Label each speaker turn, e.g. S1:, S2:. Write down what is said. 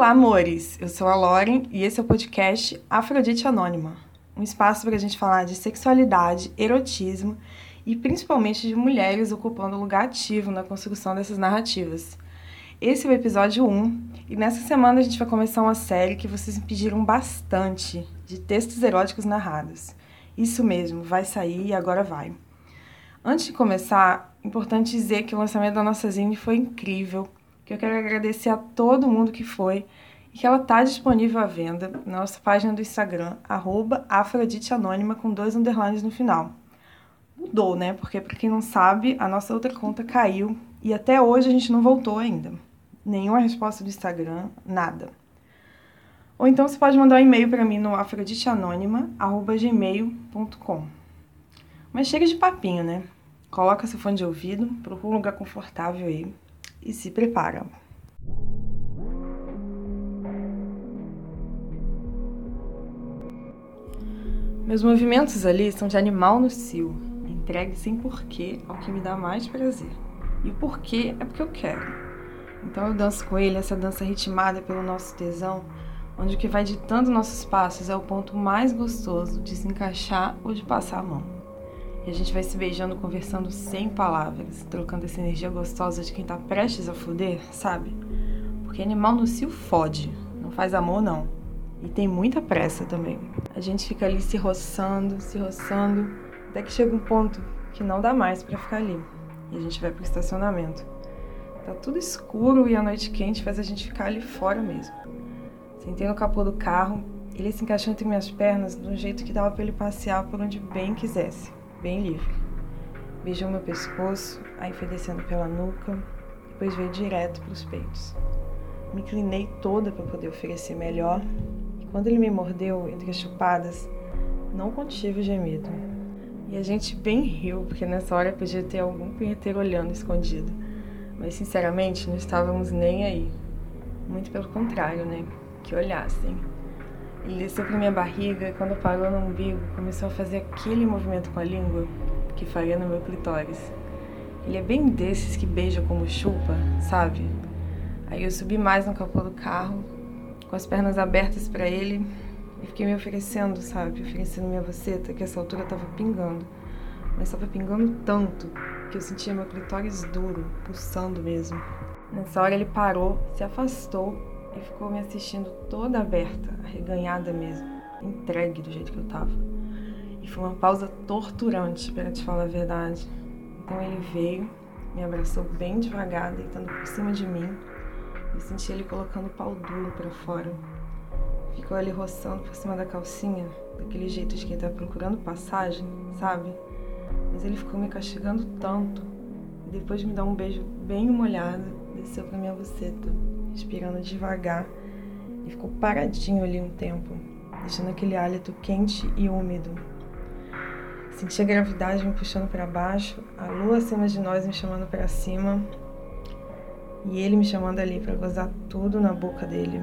S1: Olá, amores! Eu sou a Lauren e esse é o podcast Afrodite Anônima um espaço para a gente falar de sexualidade, erotismo e principalmente de mulheres ocupando um lugar ativo na construção dessas narrativas. Esse é o episódio 1 e nessa semana a gente vai começar uma série que vocês me pediram bastante de textos eróticos narrados. Isso mesmo, vai sair e agora vai. Antes de começar, importante dizer que o lançamento da nossa zine foi incrível, que eu quero agradecer a todo mundo que foi e que ela está disponível à venda na nossa página do Instagram, arroba afroditeanônima com dois underlines no final. Mudou, né? Porque, para quem não sabe, a nossa outra conta caiu e até hoje a gente não voltou ainda. Nenhuma resposta do Instagram, nada. Ou então você pode mandar um e-mail para mim no afroditeanônima.gmail.com. Mas chega de papinho, né? Coloca seu fone de ouvido, procura um lugar confortável aí e se prepara. Meus movimentos ali são de animal no cio, entregue sem porquê ao que me dá mais prazer. E o porquê é porque eu quero. Então eu danço com ele essa dança ritmada pelo nosso tesão, onde o que vai ditando nossos passos é o ponto mais gostoso de se encaixar ou de passar a mão. E a gente vai se beijando, conversando sem palavras, trocando essa energia gostosa de quem tá prestes a foder, sabe? Porque animal no cio fode, não faz amor não. E tem muita pressa também. A gente fica ali se roçando, se roçando, até que chega um ponto que não dá mais para ficar ali. E a gente vai pro estacionamento. Tá tudo escuro e a noite quente faz a gente ficar ali fora mesmo. Sentei no capô do carro, ele se encaixou entre minhas pernas de um jeito que dava para ele passear por onde bem quisesse, bem livre. Beijou meu pescoço, aí foi descendo pela nuca, depois veio direto para os peitos. Me inclinei toda para poder oferecer melhor quando ele me mordeu entre as chupadas, não contive o gemido. E a gente bem riu, porque nessa hora podia ter algum punheteiro olhando escondido. Mas sinceramente, não estávamos nem aí. Muito pelo contrário, né? Que olhassem. Ele pra minha barriga quando parou no umbigo, começou a fazer aquele movimento com a língua que faria no meu clitóris. Ele é bem desses que beija como chupa, sabe? Aí eu subi mais no capô do carro com as pernas abertas para ele e fiquei me oferecendo, sabe? Oferecendo minha voceta, que essa altura tava pingando. Mas tava pingando tanto que eu sentia meu clitóris duro, pulsando mesmo. Nessa hora ele parou, se afastou e ficou me assistindo toda aberta, arreganhada mesmo, entregue do jeito que eu tava. E foi uma pausa torturante, para te falar a verdade. Então ele veio, me abraçou bem devagar, deitando por cima de mim eu senti ele colocando o pau duro para fora. Ficou ali roçando por cima da calcinha, daquele jeito de quem tá procurando passagem, sabe? Mas ele ficou me castigando tanto. E depois de me dar um beijo bem molhado, desceu pra minha buceta, respirando devagar. E ficou paradinho ali um tempo, deixando aquele hálito quente e úmido. Senti a gravidade me puxando para baixo, a lua acima de nós me chamando para cima, e ele me chamando ali para gozar tudo na boca dele.